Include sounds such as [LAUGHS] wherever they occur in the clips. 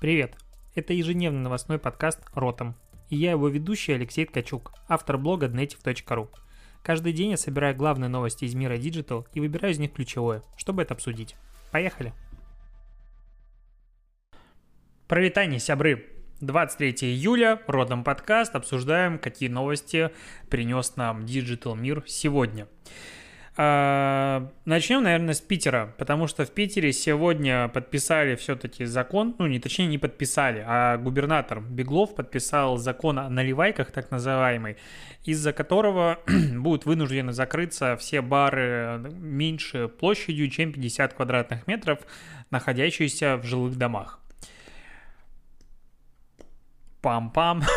Привет! Это ежедневный новостной подкаст «Ротом». И я его ведущий Алексей Ткачук, автор блога dnetiv.ru. Каждый день я собираю главные новости из мира Digital и выбираю из них ключевое, чтобы это обсудить. Поехали! Провитание, сябры! 23 июля, родом подкаст, обсуждаем, какие новости принес нам Digital мир сегодня. А, начнем, наверное, с Питера, потому что в Питере сегодня подписали все-таки закон, ну, не точнее, не подписали, а губернатор Беглов подписал закон о наливайках, так называемый, из-за которого [CLEARS THROAT] будут вынуждены закрыться все бары меньше площадью, чем 50 квадратных метров, находящиеся в жилых домах. Пам-пам. [LAUGHS]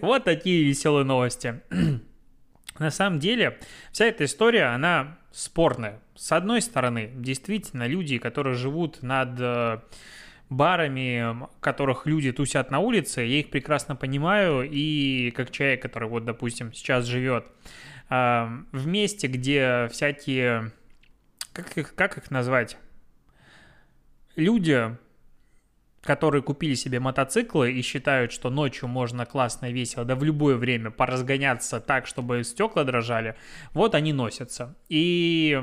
Вот такие веселые новости. [CLEARS THROAT] На самом деле, вся эта история, она спорная. С одной стороны, действительно, люди, которые живут над э, барами, которых люди тусят на улице, я их прекрасно понимаю, и как человек, который вот, допустим, сейчас живет э, в месте, где всякие, как их, как их назвать, люди которые купили себе мотоциклы и считают, что ночью можно классно и весело, да в любое время поразгоняться так, чтобы стекла дрожали, вот они носятся. И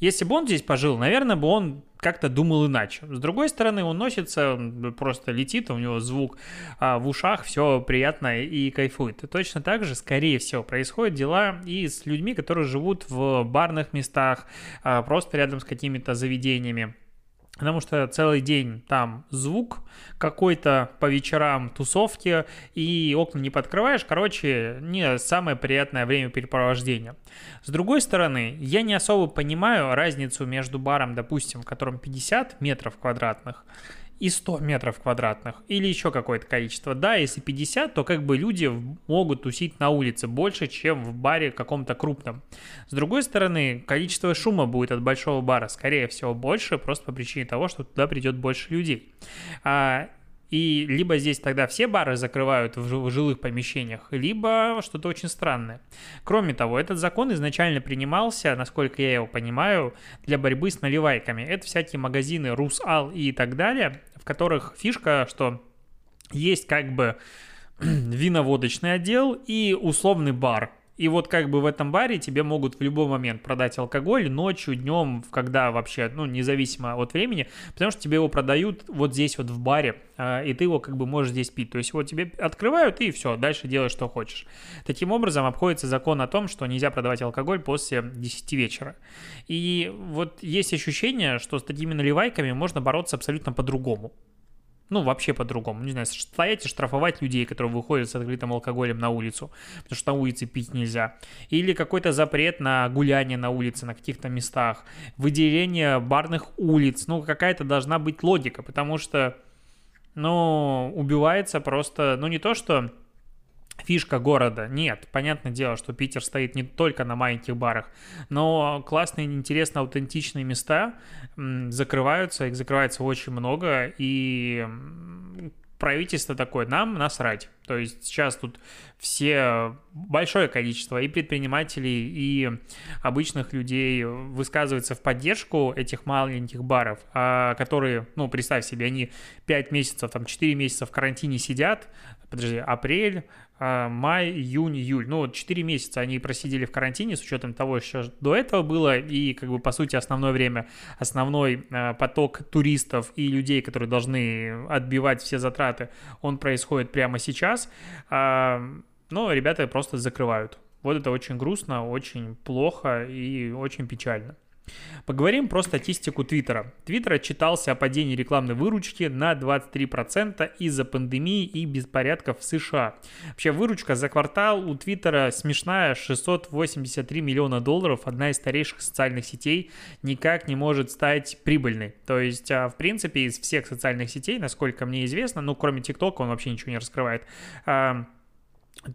если бы он здесь пожил, наверное, бы он как-то думал иначе. С другой стороны, он носится, просто летит, у него звук а, в ушах, все приятно и кайфует. И точно так же, скорее всего, происходят дела и с людьми, которые живут в барных местах, а, просто рядом с какими-то заведениями. Потому что целый день там звук какой-то по вечерам тусовки, и окна не подкрываешь. Короче, не самое приятное времяпрепровождение. С другой стороны, я не особо понимаю разницу между баром, допустим, в котором 50 метров квадратных, и 100 метров квадратных, или еще какое-то количество. Да, если 50, то как бы люди могут тусить на улице больше, чем в баре каком-то крупном. С другой стороны, количество шума будет от большого бара, скорее всего, больше, просто по причине того, что туда придет больше людей. А, и либо здесь тогда все бары закрывают в жилых помещениях, либо что-то очень странное. Кроме того, этот закон изначально принимался, насколько я его понимаю, для борьбы с наливайками. Это всякие магазины Русал и так далее, в которых фишка, что есть как бы [CLEARS THROAT] виноводочный отдел и условный бар. И вот как бы в этом баре тебе могут в любой момент продать алкоголь ночью, днем, когда вообще, ну, независимо от времени, потому что тебе его продают вот здесь вот в баре, а, и ты его как бы можешь здесь пить. То есть вот тебе открывают и все, дальше делаешь, что хочешь. Таким образом обходится закон о том, что нельзя продавать алкоголь после 10 вечера. И вот есть ощущение, что с такими наливайками можно бороться абсолютно по-другому. Ну, вообще по-другому. Не знаю, стоять и штрафовать людей, которые выходят с открытым алкоголем на улицу, потому что на улице пить нельзя. Или какой-то запрет на гуляние на улице, на каких-то местах. Выделение барных улиц. Ну, какая-то должна быть логика, потому что, ну, убивается просто, ну, не то, что фишка города. Нет, понятное дело, что Питер стоит не только на маленьких барах, но классные, интересные, аутентичные места закрываются, их закрывается очень много, и правительство такое, нам насрать. То есть сейчас тут все, большое количество и предпринимателей, и обычных людей высказывается в поддержку этих маленьких баров, а, которые, ну, представь себе, они 5 месяцев, там 4 месяца в карантине сидят, подожди, апрель, а, май, июнь, июль. Ну, вот 4 месяца они просидели в карантине с учетом того, что до этого было, и, как бы, по сути, основное время, основной э, поток туристов и людей, которые должны отбивать все затраты, он происходит прямо сейчас. Э, но ребята просто закрывают. Вот это очень грустно, очень плохо и очень печально. Поговорим про статистику Твиттера. Твиттер отчитался о падении рекламной выручки на 23% из-за пандемии и беспорядков в США. Вообще выручка за квартал у Твиттера смешная, 683 миллиона долларов, одна из старейших социальных сетей, никак не может стать прибыльной. То есть, а, в принципе, из всех социальных сетей, насколько мне известно, ну, кроме ТикТока, он вообще ничего не раскрывает,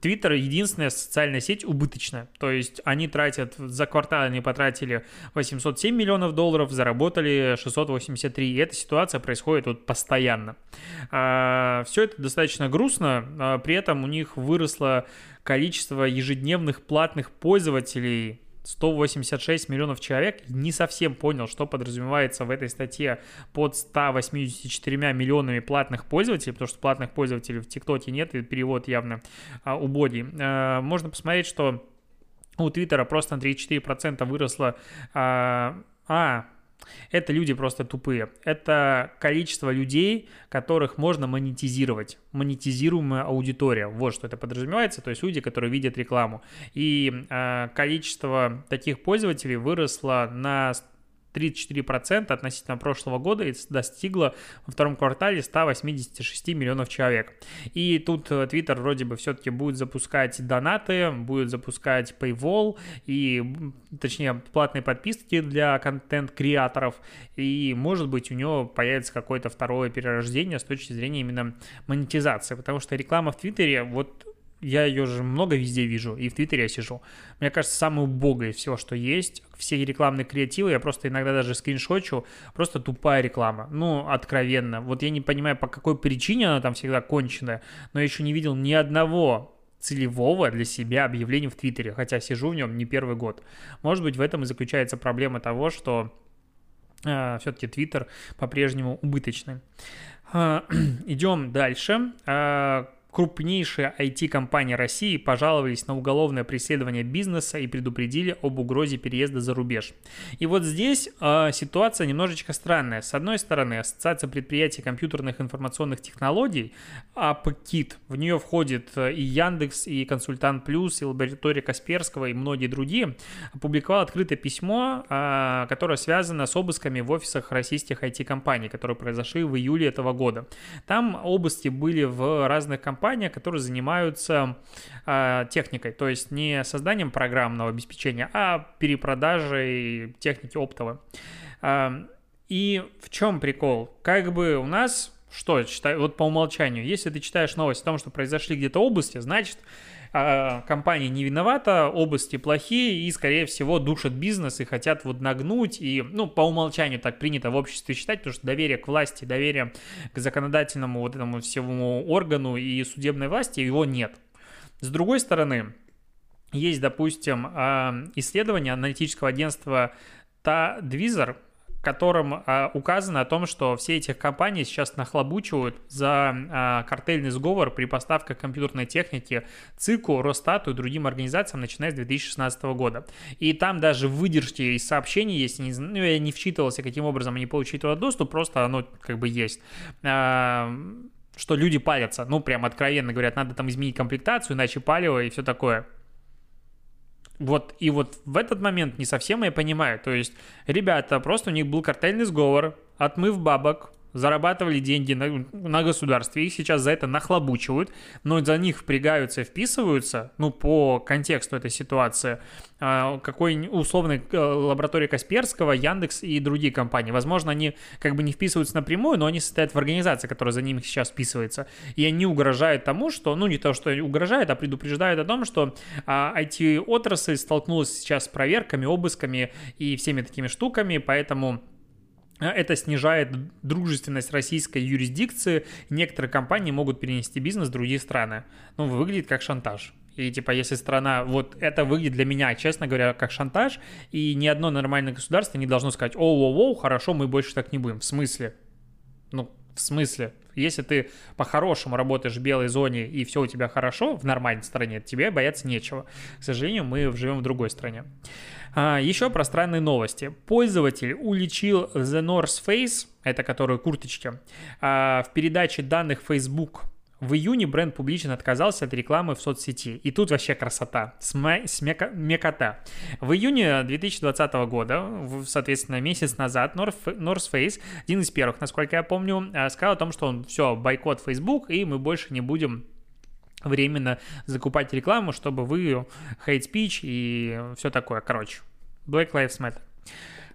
Твиттер единственная социальная сеть убыточная. То есть они тратят, за квартал они потратили 807 миллионов долларов, заработали 683. И эта ситуация происходит вот постоянно. А, все это достаточно грустно. А, при этом у них выросло количество ежедневных платных пользователей 186 миллионов человек. Не совсем понял, что подразумевается в этой статье под 184 миллионами платных пользователей, потому что платных пользователей в ТикТоке нет, и перевод явно а, убогий. А, можно посмотреть, что у Твиттера просто на 34% выросло... А, а, это люди просто тупые. Это количество людей, которых можно монетизировать. Монетизируемая аудитория. Вот что это подразумевается. То есть люди, которые видят рекламу. И э, количество таких пользователей выросло на 34% относительно прошлого года и достигла во втором квартале 186 миллионов человек. И тут э, Twitter вроде бы все-таки будет запускать донаты, будет запускать Paywall и, точнее, платные подписки для контент-креаторов. И, может быть, у него появится какое-то второе перерождение с точки зрения именно монетизации, потому что реклама в Твиттере, вот я ее же много везде вижу, и в Твиттере я сижу. Мне кажется, самое убогое всего, что есть. Все рекламные креативы, я просто иногда даже скриншочу, просто тупая реклама. Ну, откровенно. Вот я не понимаю, по какой причине она там всегда конченая, но я еще не видел ни одного целевого для себя объявления в Твиттере, хотя сижу в нем не первый год. Может быть, в этом и заключается проблема того, что э, все-таки Твиттер по-прежнему убыточный. [CLEARS THROAT] Э, идем дальше. Э, Крупнейшие IT-компании России пожаловались на уголовное преследование бизнеса и предупредили об угрозе переезда за рубеж. И вот здесь э, ситуация немножечко странная. С одной стороны, Ассоциация предприятий компьютерных информационных технологий, АПКИТ, в нее входит э, и Яндекс, и Консультант Плюс, и Лаборатория Касперского, и многие другие, опубликовал открытое письмо, э, которое связано с обысками в офисах российских IT-компаний, которые произошли в июле этого года. Там обыски были в разных компаниях, компания, которые занимаются э, техникой, то есть не созданием программного обеспечения, а перепродажей техники оптовой. Э, и в чем прикол? Как бы у нас что, читай, вот по умолчанию, если ты читаешь новость о том, что произошли где-то области, значит, а, компания не виновата, области плохие и, скорее всего, душат бизнес и хотят вот нагнуть. И, ну, по умолчанию так принято в обществе считать, потому что доверие к власти, доверие к законодательному вот этому всему органу и судебной власти его нет. С другой стороны, есть, допустим, а, исследование аналитического агентства Тадвизор, котором э, указано о том, что все эти компании сейчас нахлобучивают за э, картельный сговор при поставках компьютерной техники ЦИКу, Росстату и другим организациям, начиная с 2016 года. И там даже выдержки из сообщений есть, не, ну, я не вчитывался, каким образом они получили туда доступ, просто оно как бы есть. Э, что люди палятся, ну, прям откровенно говорят, надо там изменить комплектацию, иначе палево и все такое. Вот, и вот в этот момент не совсем я понимаю. То есть, ребята, просто у них был картельный сговор, отмыв бабок, зарабатывали деньги на, на государстве, их сейчас за это нахлобучивают, но за них впрягаются и вписываются, ну, по контексту этой ситуации, а, какой условной э, лаборатории Касперского, Яндекс и другие компании. Возможно, они как бы не вписываются напрямую, но они состоят в организации, которая за ними сейчас вписывается. И они угрожают тому, что, ну, не то, что угрожают, а предупреждают о том, что IT-отрасль а, столкнулась сейчас с проверками, обысками и всеми такими штуками, поэтому это снижает дружественность российской юрисдикции. Некоторые компании могут перенести бизнес в другие страны. Ну, выглядит как шантаж. И типа, если страна, вот это выглядит для меня, честно говоря, как шантаж, и ни одно нормальное государство не должно сказать, оу-оу-оу, хорошо, мы больше так не будем. В смысле? Ну, в смысле? Если ты по-хорошему работаешь в белой зоне и все у тебя хорошо в нормальной стране, тебе бояться нечего. К сожалению, мы живем в другой стране. А, еще про странные новости. Пользователь уличил The North Face, это которые курточки, а, в передаче данных Facebook в июне бренд публично отказался от рекламы в соцсети. И тут вообще красота, сме, смека, мекота. В июне 2020 года, соответственно, месяц назад, North, North Face, один из первых, насколько я помню, а, сказал о том, что он все, бойкот Facebook, и мы больше не будем временно закупать рекламу, чтобы вы hate speech и все такое. Короче, Black Lives Matter.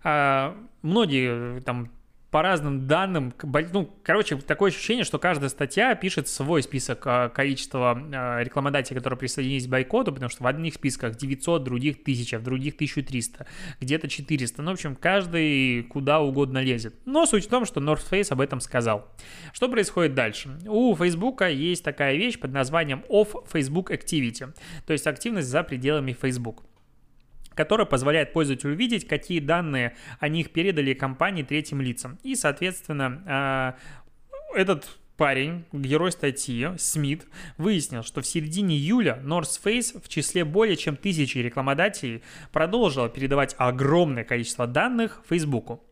А, многие там по разным данным, ну, короче, такое ощущение, что каждая статья пишет свой список а, количества а, рекламодателей, которые присоединились к бойкоту, потому что в одних списках 900, в других 1000, в других 1300, где-то 400. Ну, в общем, каждый куда угодно лезет. Но суть в том, что North Face об этом сказал. Что происходит дальше? У Facebook есть такая вещь под названием Off Facebook Activity, то есть активность за пределами Facebook. Которая позволяет пользователю увидеть, какие данные о них передали компании третьим лицам. И, соответственно, а, этот парень, герой статьи, Смит, выяснил, что в середине июля North Face в числе более чем тысячи рекламодателей продолжила передавать огромное количество данных Фейсбуку.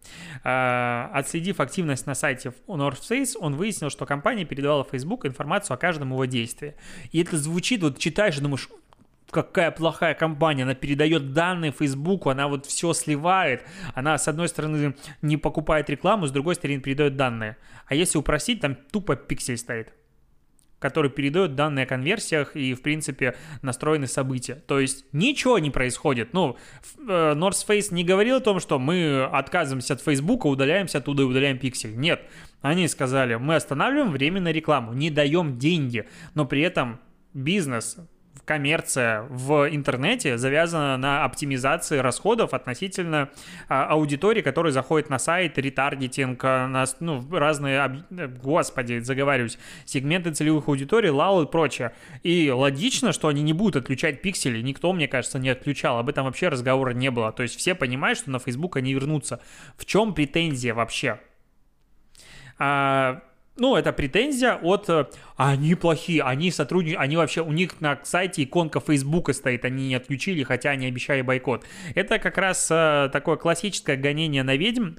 А, отследив активность на сайте North Face, он выяснил, что компания передавала Facebook информацию о каждом его действии. И это звучит, вот читаешь и думаешь, какая плохая компания, она передает данные Фейсбуку, она вот все сливает, она с одной стороны не покупает рекламу, с другой стороны передает данные. А если упросить, там тупо пиксель стоит который передает данные о конверсиях и, в принципе, настроены события. То есть ничего не происходит. Ну, э, North Face не говорил о том, что мы отказываемся от Фейсбука, удаляемся оттуда и удаляем пиксель. Нет, они сказали, мы останавливаем временно рекламу, не даем деньги, но при этом бизнес коммерция в интернете завязана на оптимизации расходов относительно а, аудитории, которая заходит на сайт, ретаргетинг, а, на ну, разные, господи, заговариваюсь, сегменты целевых аудиторий, лал и прочее. И логично, что они не будут отключать пиксели, никто, мне кажется, не отключал, об этом вообще разговора не было. То есть все понимают, что на Facebook они вернутся. В чем претензия вообще? А, ну, это претензия от э, они плохие, они сотрудничают, они вообще, у них на сайте иконка Фейсбука стоит, они не отключили, хотя они обещали бойкот. Это как раз э, такое классическое гонение на ведьм,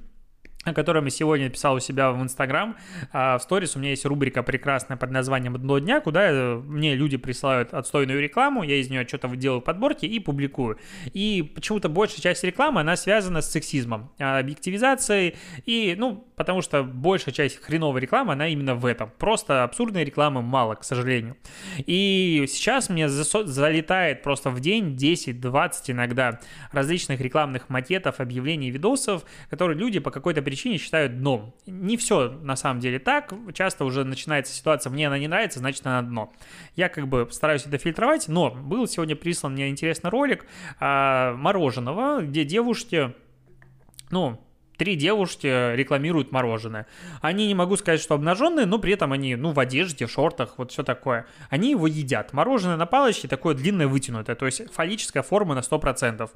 о котором я сегодня писал у себя в Инстаграм. А, в сторис у меня есть рубрика прекрасная под названием «Одно дня», куда мне люди присылают отстойную рекламу, я из нее что-то делаю подборки и публикую. И почему-то большая часть рекламы, она связана с сексизмом, а, объективизацией, и, ну, потому что большая часть хреновой рекламы, она именно в этом. Просто абсурдной рекламы мало, к сожалению. И сейчас мне залетает просто в день 10-20 иногда различных рекламных макетов, объявлений, видосов, которые люди по какой-то причине причине считают дном. Не все на самом деле так. Часто уже начинается ситуация, мне она не нравится, значит она дно. Я как бы стараюсь это фильтровать, но был сегодня прислан мне интересный ролик а, мороженого, где девушки, ну, три девушки рекламируют мороженое. Они не могу сказать, что обнаженные, но при этом они, ну, в одежде, в шортах, вот все такое. Они его едят. Мороженое на палочке такое длинное вытянутое, то есть фаллическая форма на 100%.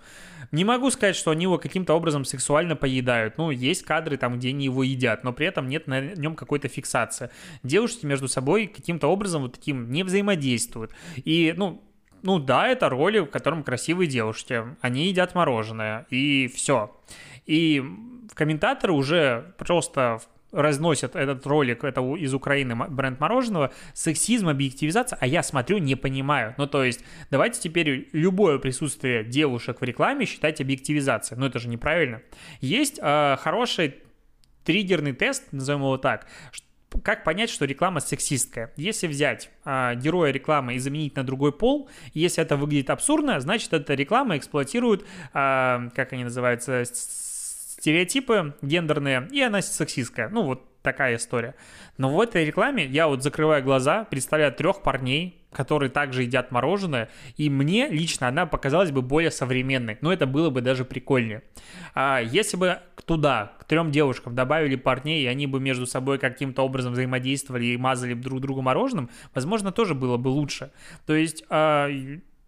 Не могу сказать, что они его каким-то образом сексуально поедают. Ну, есть кадры там, где они его едят, но при этом нет на нем какой-то фиксации. Девушки между собой каким-то образом вот таким не взаимодействуют. И, ну, ну да, это роли, в котором красивые девушки. Они едят мороженое, и все. И комментаторы уже просто разносят этот ролик, это из Украины бренд мороженого, сексизм, объективизация, а я смотрю, не понимаю. Ну, то есть, давайте теперь любое присутствие девушек в рекламе считать объективизацией. Но это же неправильно. Есть э, хороший триггерный тест, назовем его так, как понять, что реклама сексистская? Если взять э, героя рекламы и заменить на другой пол, если это выглядит абсурдно, значит, эта реклама эксплуатирует, э, как они называются, стереотипы гендерные, и она сексистская. Ну, вот такая история. Но в этой рекламе я вот закрываю глаза, представляю трех парней, которые также едят мороженое, и мне лично она показалась бы более современной, но это было бы даже прикольнее. А если бы туда, к трем девушкам добавили парней, и они бы между собой каким-то образом взаимодействовали и мазали друг друга мороженым, возможно, тоже было бы лучше. То есть... А,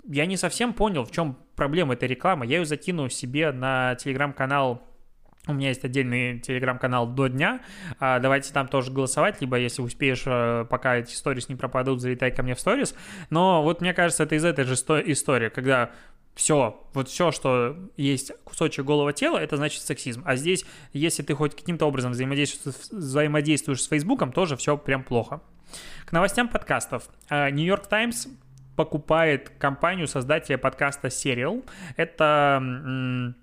я не совсем понял, в чем проблема этой рекламы. Я ее закину себе на телеграм-канал у меня есть отдельный телеграм-канал до дня. А, давайте там тоже голосовать, либо если успеешь, э, пока эти сторис не пропадут, залетай ко мне в сторис. Но вот мне кажется, это из этой же истории, когда все, вот все, что есть кусочек голого тела, это значит сексизм. А здесь, если ты хоть каким-то образом взаимодействуешь, взаимодействуешь с Фейсбуком, тоже все прям плохо. К новостям подкастов. Нью-Йорк Таймс покупает компанию создателя подкаста Serial. Это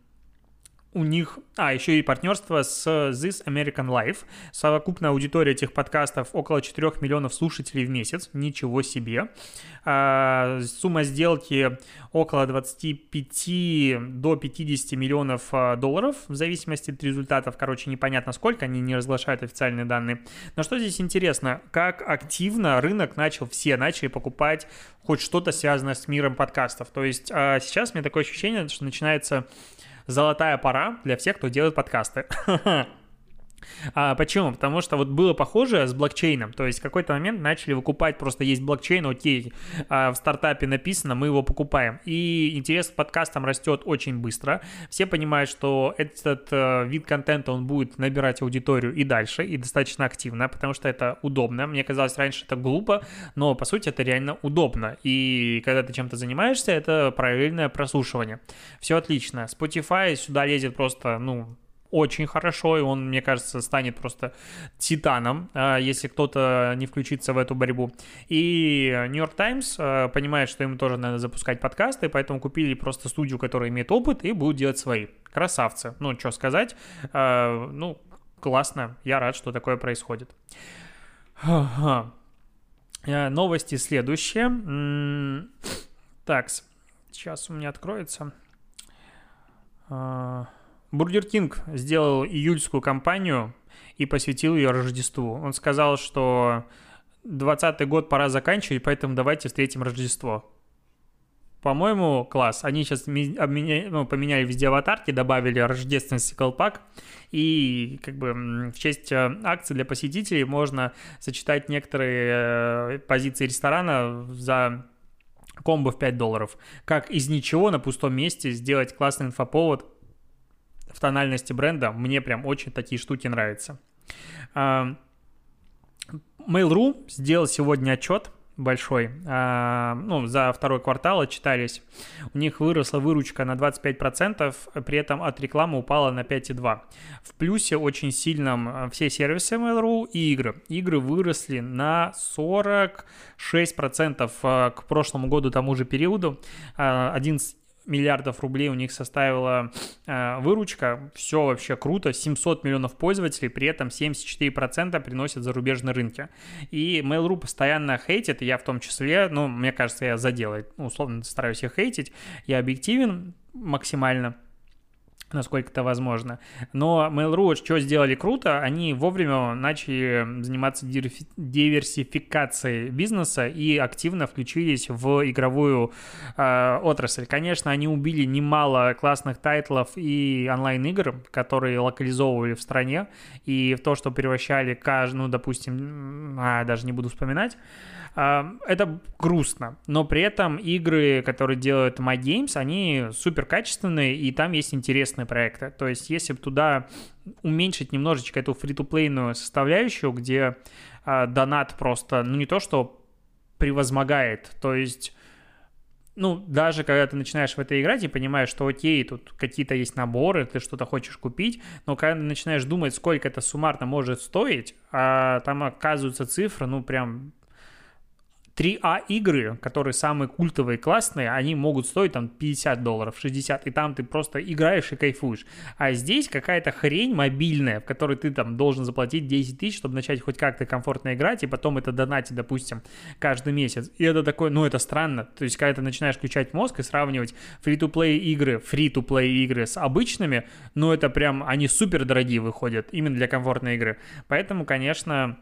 у них, а, еще и партнерство с This American Life. Совокупная аудитория этих подкастов около 4 миллионов слушателей в месяц. Ничего себе. А, сумма сделки около 25 до 50 миллионов а, долларов, в зависимости от результатов. Короче, непонятно сколько, они не разглашают официальные данные. Но что здесь интересно, как активно рынок начал, все начали покупать хоть что-то связанное с миром подкастов. То есть а, сейчас у меня такое ощущение, что начинается золотая пора для всех, кто делает подкасты. [LAUGHS] А почему? Потому что вот было похоже с блокчейном. То есть в какой-то момент начали выкупать, просто есть блокчейн, окей, а в стартапе написано, мы его покупаем. И интерес к подкастам растет очень быстро. Все понимают, что этот э, вид контента, он будет набирать аудиторию и дальше, и достаточно активно, потому что это удобно. Мне казалось раньше это глупо, но по сути это реально удобно. И когда ты чем-то занимаешься, это параллельное прослушивание. Все отлично. Spotify сюда лезет просто, ну, очень хорошо, и он, мне кажется, станет просто титаном, а, если кто-то не включится в эту борьбу. И New York Times а, понимает, что им тоже надо запускать подкасты, поэтому купили просто студию, которая имеет опыт, и будут делать свои. Красавцы. Ну, что сказать. А, ну, классно. Я рад, что такое происходит. Новости следующие. Так, сейчас у меня откроется. Burger King сделал июльскую кампанию и посвятил ее Рождеству. Он сказал, что 20 год пора заканчивать, поэтому давайте встретим Рождество. По-моему, класс. Они сейчас обменя... ну, поменяли везде аватарки, добавили рождественский колпак. И как бы в честь э, акции для посетителей можно сочетать некоторые э, позиции ресторана за комбо в 5 долларов. Как из ничего на пустом месте сделать классный инфоповод в тональности бренда. Мне прям очень такие штуки нравятся. А, Mail.ru сделал сегодня отчет большой, а, ну, за второй квартал отчитались. У них выросла выручка на 25%, при этом от рекламы упала на 5,2%. В плюсе очень сильном а, все сервисы Mail.ru и игры. Игры выросли на 46% к прошлому году тому же периоду. 11 миллиардов рублей у них составила э, выручка. Все вообще круто. 700 миллионов пользователей, при этом 74% приносят зарубежные рынки. И Mail.ru постоянно хейтит, я в том числе, ну, мне кажется, я задел, условно стараюсь их хейтить. Я объективен максимально насколько это возможно. Но Mail.ru что сделали круто, они вовремя начали заниматься диверсификацией бизнеса и активно включились в игровую э, отрасль. Конечно, они убили немало классных тайтлов и онлайн-игр, которые локализовывали в стране, и в то, что превращали каждую, ну, допустим, а, даже не буду вспоминать, это грустно, но при этом игры, которые делают My Games, они супер качественные, и там есть интересные проекты. То есть, если бы туда уменьшить немножечко эту фри-то-плейную составляющую, где а, донат просто, ну не то что превозмогает, то есть ну, даже когда ты начинаешь в это играть и понимаешь, что окей, тут какие-то есть наборы, ты что-то хочешь купить, но когда ты начинаешь думать, сколько это суммарно может стоить, а там оказываются цифры, ну, прям 3А игры, которые самые культовые, классные, они могут стоить там 50 долларов, 60, и там ты просто играешь и кайфуешь. А здесь какая-то хрень мобильная, в которой ты там должен заплатить 10 тысяч, чтобы начать хоть как-то комфортно играть, и потом это донатить, допустим, каждый месяц. И это такое, ну это странно. То есть, когда ты начинаешь включать мозг и сравнивать free-to-play игры, free-to-play игры с обычными, ну это прям, они супер дорогие выходят именно для комфортной игры. Поэтому, конечно,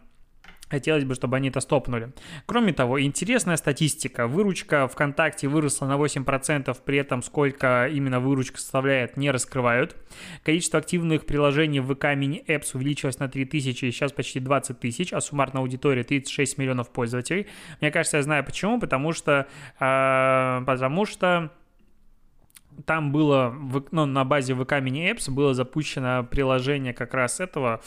Хотелось бы, чтобы они это стопнули. Кроме того, интересная статистика. Выручка ВКонтакте выросла на 8%, при этом сколько именно выручка составляет, не раскрывают. Количество активных приложений в ВК Apps увеличилось на 3000, сейчас почти 20 тысяч, а суммарная аудитория 36 миллионов пользователей. Мне кажется, я знаю почему, потому что, э, потому что там было, ну, на базе ВК Mini Apps было запущено приложение как раз этого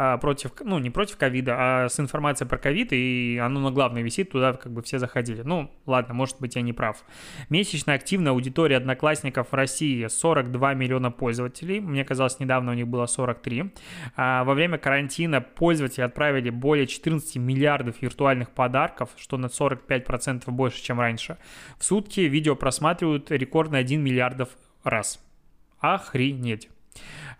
а, против, ну, не против ковида, а с информацией про ковид, и оно на главной висит, туда как бы все заходили. Ну, ладно, может быть, я не прав. Месячная активная аудитория одноклассников в России 42 миллиона пользователей. Мне казалось, недавно у них было 43. А во время карантина пользователи отправили более 14 миллиардов виртуальных подарков, что на 45% больше, чем раньше. В сутки видео просматривают рекордно 1 миллиардов раз. Охренеть.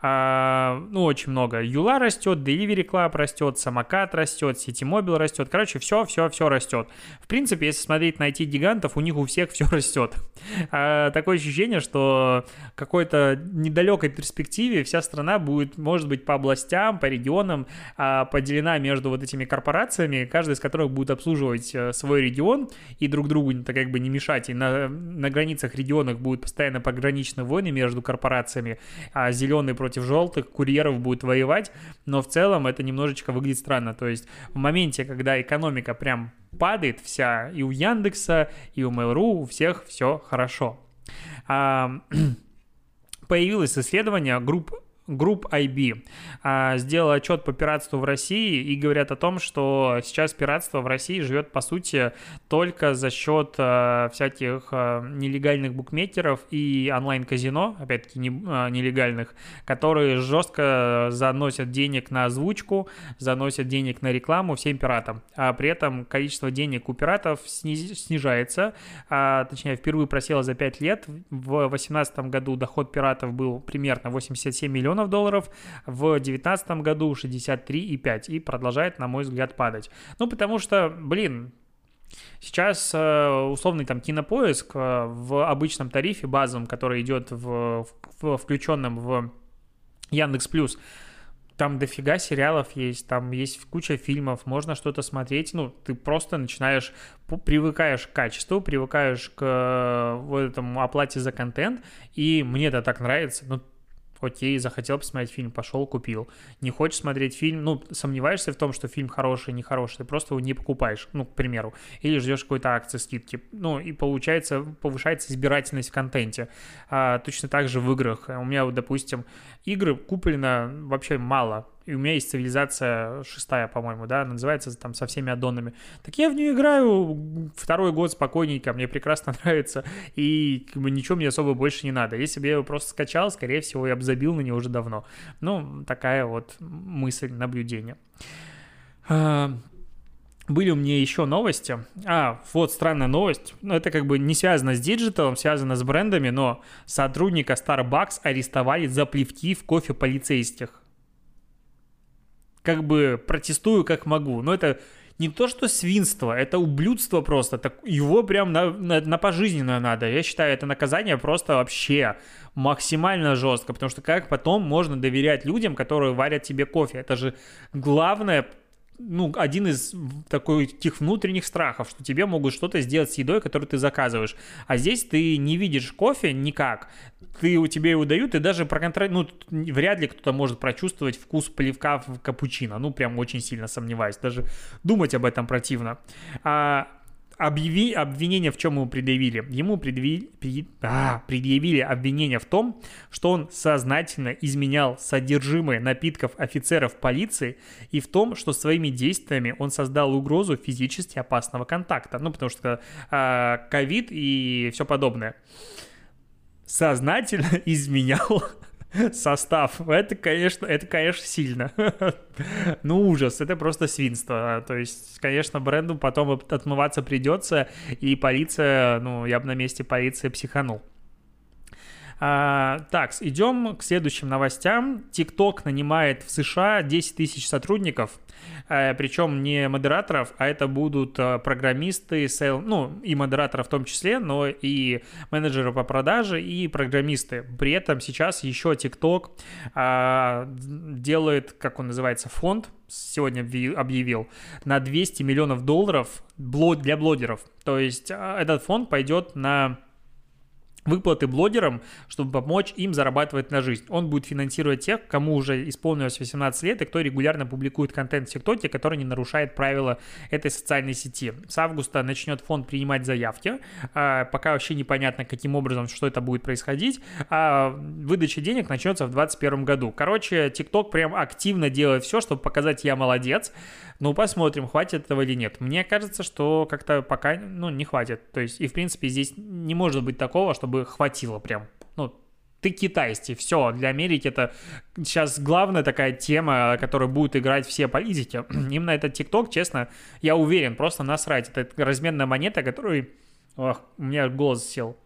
А, ну, очень много. Юла растет, Delivery Club растет, Самокат растет, Citymobil растет. Короче, все, все, все растет. В принципе, если смотреть на IT-гигантов, у них у всех все растет. [LAUGHS] А, такое ощущение, что какой-то недалекой перспективе вся страна будет, может быть, по областям, по регионам а, поделена между вот этими корпорациями, каждая из которых будет обслуживать а, свой регион и друг другу так как бы не мешать. И на, на границах регионов будут постоянно пограничные войны между корпорациями, а зеленые против против желтых курьеров будет воевать, но в целом это немножечко выглядит странно. То есть в моменте, когда экономика прям падает вся, и у Яндекса, и у Mail.ru, у всех все хорошо. А, [CLEARS THROAT] появилось исследование Group Group IB а, сделал отчет по пиратству в России и говорят о том, что сейчас пиратство в России живет, по сути, только за счет а, всяких а, нелегальных букмекеров и онлайн-казино, опять-таки не, нелегальных, которые жестко заносят денег на озвучку, заносят денег на рекламу всем пиратам. А при этом количество денег у пиратов снижается, а, точнее, впервые просело за 5 лет. В 2018 году доход пиратов был примерно 87 миллионов миллионов долларов, в 2019 году 63,5 и продолжает, на мой взгляд, падать. Ну, потому что, блин, Сейчас э, условный там кинопоиск э, в обычном тарифе базовом, который идет в, в включенном в Яндекс Плюс, там дофига сериалов есть, там есть куча фильмов, можно что-то смотреть, ну, ты просто начинаешь, привыкаешь к качеству, привыкаешь к э, вот этому оплате за контент, и мне это так нравится, ну, окей, захотел посмотреть фильм, пошел, купил. Не хочешь смотреть фильм, ну, сомневаешься в том, что фильм хороший, нехороший, ты просто его не покупаешь, ну, к примеру, или ждешь какой-то акции, скидки. Ну, и получается, повышается избирательность в контенте. А, точно так же в играх. У меня, вот, допустим, игры куплено вообще мало, и у меня есть цивилизация шестая, по-моему, да, называется там со всеми аддонами. Так я в нее играю второй год спокойненько, мне прекрасно [LAUGHS] нравится, и как бы, ничего мне особо больше не надо. Если бы я его просто скачал, скорее всего, я бы забил на него уже давно. Ну, такая вот мысль, наблюдение. Были у меня еще новости. А, вот странная новость. Ну, это как бы не связано с digital ом, связано с брендами, но сотрудника Starbucks арестовали за плевки в кофе полицейских как бы протестую как могу. Но это не то, что свинство, это ублюдство просто. Так, его прям на, на, на пожизненно надо. Я считаю, это наказание просто вообще максимально жестко. Потому что как потом можно доверять людям, которые варят тебе кофе? Это же главное ну, один из таких внутренних страхов, что тебе могут что-то сделать с едой, которую ты заказываешь. А здесь ты не видишь кофе никак. Ты, у тебя его дают, и даже проконтроль... Ну, вряд ли кто-то может прочувствовать вкус плевка в капучино. Ну, прям очень сильно сомневаюсь. Даже думать об этом противно. А объяви, обвинение в чем ему предъявили? Ему предъявили, а, предъявили обвинение в том, что он сознательно изменял содержимое напитков офицеров полиции и в том, что своими действиями он создал угрозу физически опасного контакта. Ну, потому что а, ковид а, и все подобное. Сознательно [LAUGHS] изменял состав. Это, конечно, это, конечно, сильно. ну, ужас, это просто свинство. То есть, конечно, бренду потом отмываться придется, и полиция, ну, я бы на месте полиции психанул. А, так, идем к следующим новостям. TikTok нанимает в США 10 тысяч сотрудников, а, причем не модераторов, а это будут а, программисты, sales, ну и модераторы в том числе, но и менеджеры по продаже и программисты. При этом сейчас еще TikTok а, делает, как он называется, фонд, сегодня объявил, на 200 миллионов долларов для блогеров. То есть а, этот фонд пойдет на выплаты блогерам, чтобы помочь им зарабатывать на жизнь. Он будет финансировать тех, кому уже исполнилось 18 лет и кто регулярно публикует контент в ТикТоке, который не нарушает правила этой социальной сети. С августа начнет фонд принимать заявки. А, пока вообще непонятно, каким образом, что это будет происходить. А выдача денег начнется в 2021 году. Короче, ТикТок прям активно делает все, чтобы показать «я молодец». Ну, посмотрим, хватит этого или нет. Мне кажется, что как-то пока, ну, не хватит. То есть, и, в принципе, здесь не может быть такого, чтобы хватило прям. Ну, ты китайский, все, для Америки это сейчас главная такая тема, которая будет играть все политики. [CLEARS THROAT] Именно этот ТикТок, честно, я уверен, просто насрать. Это разменная монета, которой... Ох, у меня голос сел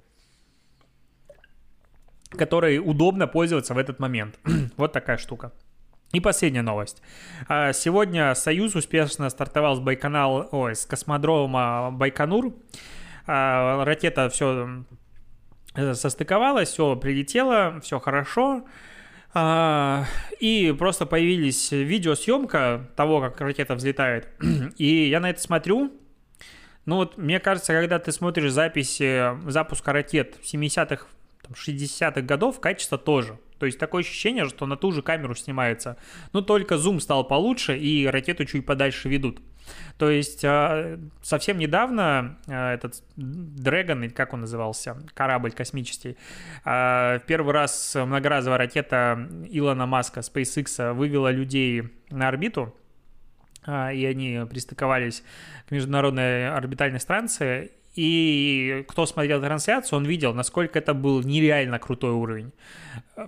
которой удобно пользоваться в этот момент. [CLEARS THROAT] вот такая штука. И последняя новость. А, сегодня Союз успешно стартовал с Байконал, ой, с космодрома Байконур. А, ракета все э, состыковалась, все прилетело, все хорошо. А, и просто появились видеосъемка того, как ракета взлетает. И я на это смотрю. Ну вот, мне кажется, когда ты смотришь записи запуска ракет 70-х, 60-х годов, качество тоже. То есть такое ощущение, что на ту же камеру снимается. Но только зум стал получше, и ракету чуть подальше ведут. То есть а, совсем недавно а, этот Dragon, как он назывался, корабль космический, в первый раз многоразовая ракета Илона Маска SpaceX вывела людей на орбиту, и они пристыковались к международной орбитальной станции, и кто смотрел трансляцию, он видел, насколько это был нереально крутой уровень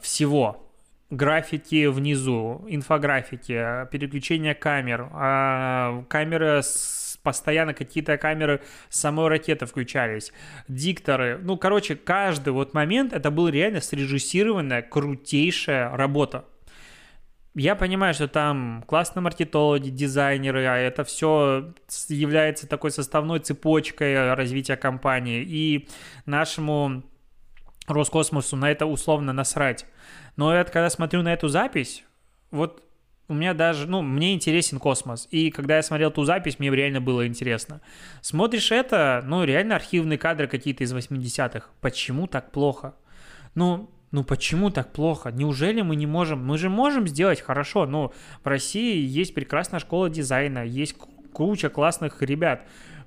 всего графики внизу, инфографики, переключение камер, а, камеры с постоянно какие-то камеры самой ракеты включались, дикторы. Ну, короче, каждый вот момент это был реально срежиссированная, крутейшая работа. Я понимаю, что там классные маркетологи, дизайнеры, а это все является такой составной цепочкой развития компании. И нашему Роскосмосу на это условно насрать. Но я когда смотрю на эту запись, вот у меня даже, ну, мне интересен космос. И когда я смотрел ту запись, мне реально было интересно. Смотришь это, ну, реально архивные кадры какие-то из 80-х. Почему так плохо? Ну, ну почему так плохо? Неужели мы не можем? Мы же можем сделать хорошо. Ну, в России есть прекрасная школа дизайна, есть куча классных ребят.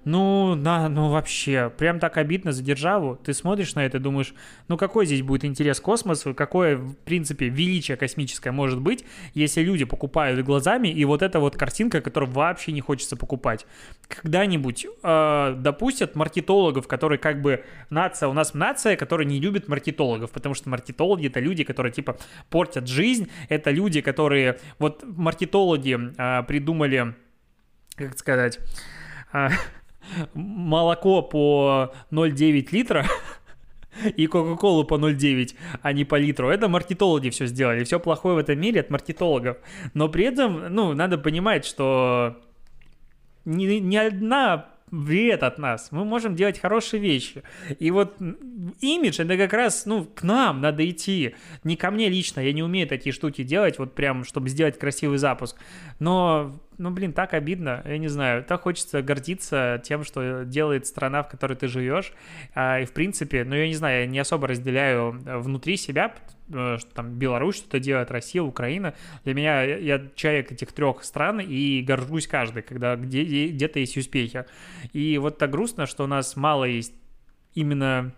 Ну, на, ну вообще, прям так обидно за державу. Ты смотришь на это и думаешь, ну какой здесь будет интерес к космосу, какое, в принципе, величие космическое может быть, если люди покупают глазами, и вот эта вот картинка, которую вообще не хочется покупать. Когда-нибудь э, допустят маркетологов, которые как бы нация, у нас нация, которая не любит маркетологов, потому что маркетологи это люди, которые типа портят жизнь, это люди, которые, вот маркетологи э, придумали, как сказать, э, [LAUGHS] молоко по 0,9 литра и Кока-Колу по 0,9, а не по литру. Это маркетологи все сделали. Все плохое в этом мире от маркетологов. Но при этом, ну, надо понимать, что ни, ни одна вред от нас. Мы можем делать хорошие вещи. И вот имидж, это как раз, ну, к нам надо идти. Не ко мне лично, я не умею такие штуки делать, вот прям, чтобы сделать красивый запуск. Но ну, блин, так обидно, я не знаю, так хочется гордиться тем, что делает страна, в которой ты живешь, а, и, в принципе, ну, я не знаю, я не особо разделяю внутри себя, что там Беларусь что-то делает, Россия, Украина, для меня, я человек этих трех стран, и горжусь каждой, когда где, где-то есть успехи, и вот так грустно, что у нас мало есть именно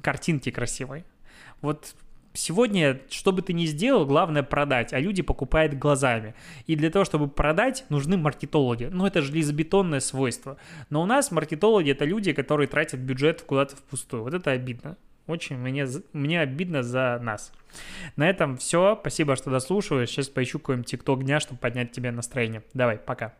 картинки красивой, вот Сегодня, что бы ты ни сделал, главное продать, а люди покупают глазами. И для того, чтобы продать, нужны маркетологи. Ну, это железобетонное свойство. Но у нас маркетологи – это люди, которые тратят бюджет куда-то впустую. Вот это обидно. Очень мне, мне обидно за нас. На этом все. Спасибо, что дослушиваешь. Сейчас поищу какой-нибудь тикток дня, чтобы поднять тебе настроение. Давай, пока.